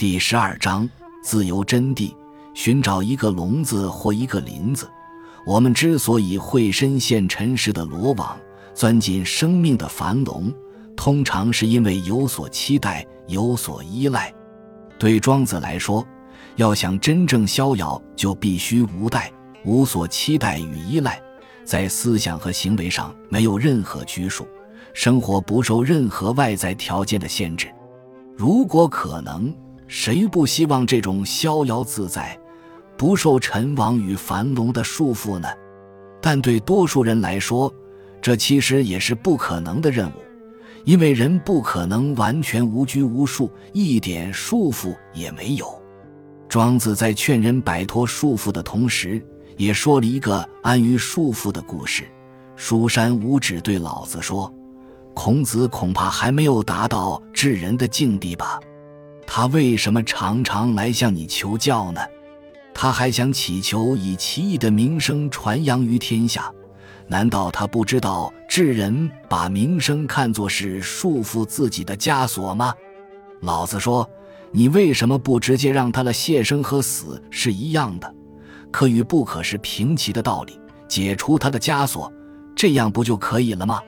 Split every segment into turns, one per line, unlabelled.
第十二章自由真谛。寻找一个笼子或一个林子。我们之所以会深陷尘世的罗网，钻进生命的樊笼，通常是因为有所期待，有所依赖。对庄子来说，要想真正逍遥，就必须无待，无所期待与依赖，在思想和行为上没有任何拘束，生活不受任何外在条件的限制。如果可能。谁不希望这种逍遥自在，不受尘网与樊笼的束缚呢？但对多数人来说，这其实也是不可能的任务，因为人不可能完全无拘无束，一点束缚也没有。庄子在劝人摆脱束缚的同时，也说了一个安于束缚的故事。书山无止对老子说：“孔子恐怕还没有达到治人的境地吧。”他为什么常常来向你求教呢？他还想祈求以奇异的名声传扬于天下，难道他不知道智人把名声看作是束缚自己的枷锁吗？老子说：“你为什么不直接让他的谢生和死是一样的？可与不可是平齐的道理，解除他的枷锁，这样不就可以了吗？”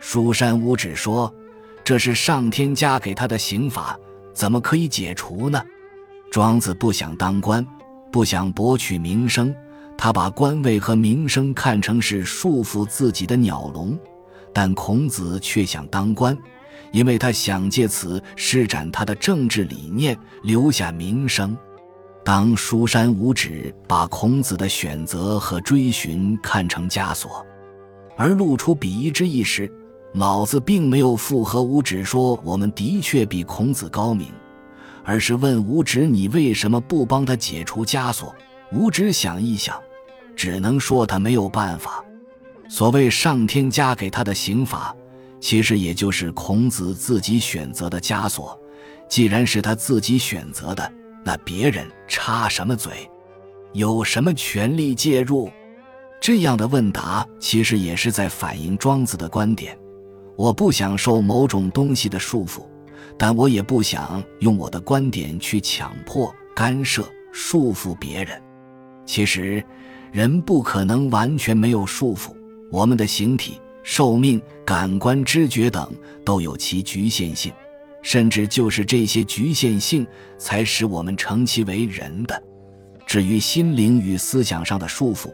书山无指说：“这是上天加给他的刑罚。”怎么可以解除呢？庄子不想当官，不想博取名声，他把官位和名声看成是束缚自己的鸟笼。但孔子却想当官，因为他想借此施展他的政治理念，留下名声。当书山无指把孔子的选择和追寻看成枷锁，而露出鄙夷之意时，老子并没有附和五指说我们的确比孔子高明，而是问五指你为什么不帮他解除枷锁？五指想一想，只能说他没有办法。所谓上天加给他的刑罚，其实也就是孔子自己选择的枷锁。既然是他自己选择的，那别人插什么嘴？有什么权利介入？这样的问答其实也是在反映庄子的观点。我不想受某种东西的束缚，但我也不想用我的观点去强迫、干涉、束缚别人。其实，人不可能完全没有束缚。我们的形体、寿命、感官、知觉等都有其局限性，甚至就是这些局限性，才使我们称其为人的。至于心灵与思想上的束缚，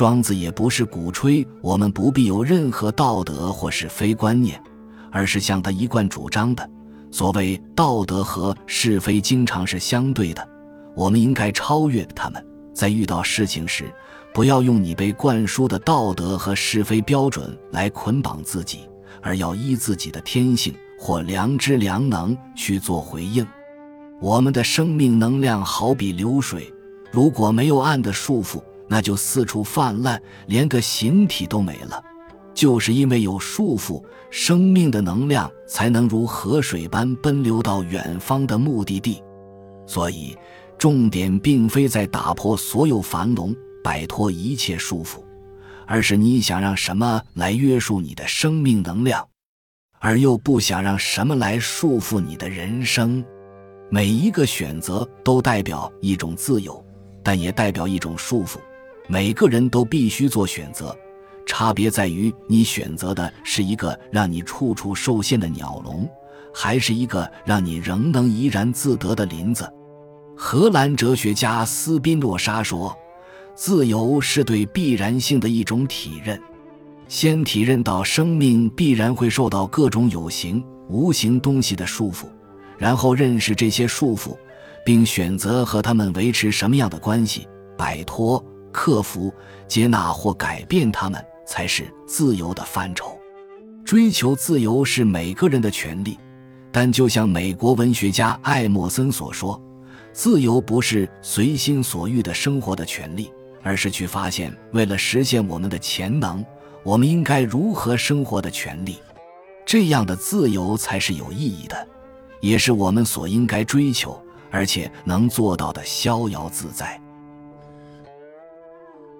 庄子也不是鼓吹我们不必有任何道德或是非观念，而是像他一贯主张的，所谓道德和是非经常是相对的，我们应该超越他们，在遇到事情时，不要用你被灌输的道德和是非标准来捆绑自己，而要依自己的天性或良知良能去做回应。我们的生命能量好比流水，如果没有岸的束缚。那就四处泛滥，连个形体都没了。就是因为有束缚，生命的能量才能如河水般奔流到远方的目的地。所以，重点并非在打破所有樊笼，摆脱一切束缚，而是你想让什么来约束你的生命能量，而又不想让什么来束缚你的人生。每一个选择都代表一种自由，但也代表一种束缚。每个人都必须做选择，差别在于你选择的是一个让你处处受限的鸟笼，还是一个让你仍能怡然自得的林子。荷兰哲学家斯宾诺莎说：“自由是对必然性的一种体认，先体认到生命必然会受到各种有形、无形东西的束缚，然后认识这些束缚，并选择和他们维持什么样的关系，摆脱。”克服、接纳或改变他们，才是自由的范畴。追求自由是每个人的权利，但就像美国文学家艾默森所说：“自由不是随心所欲的生活的权利，而是去发现，为了实现我们的潜能，我们应该如何生活的权利。这样的自由才是有意义的，也是我们所应该追求，而且能做到的逍遥自在。”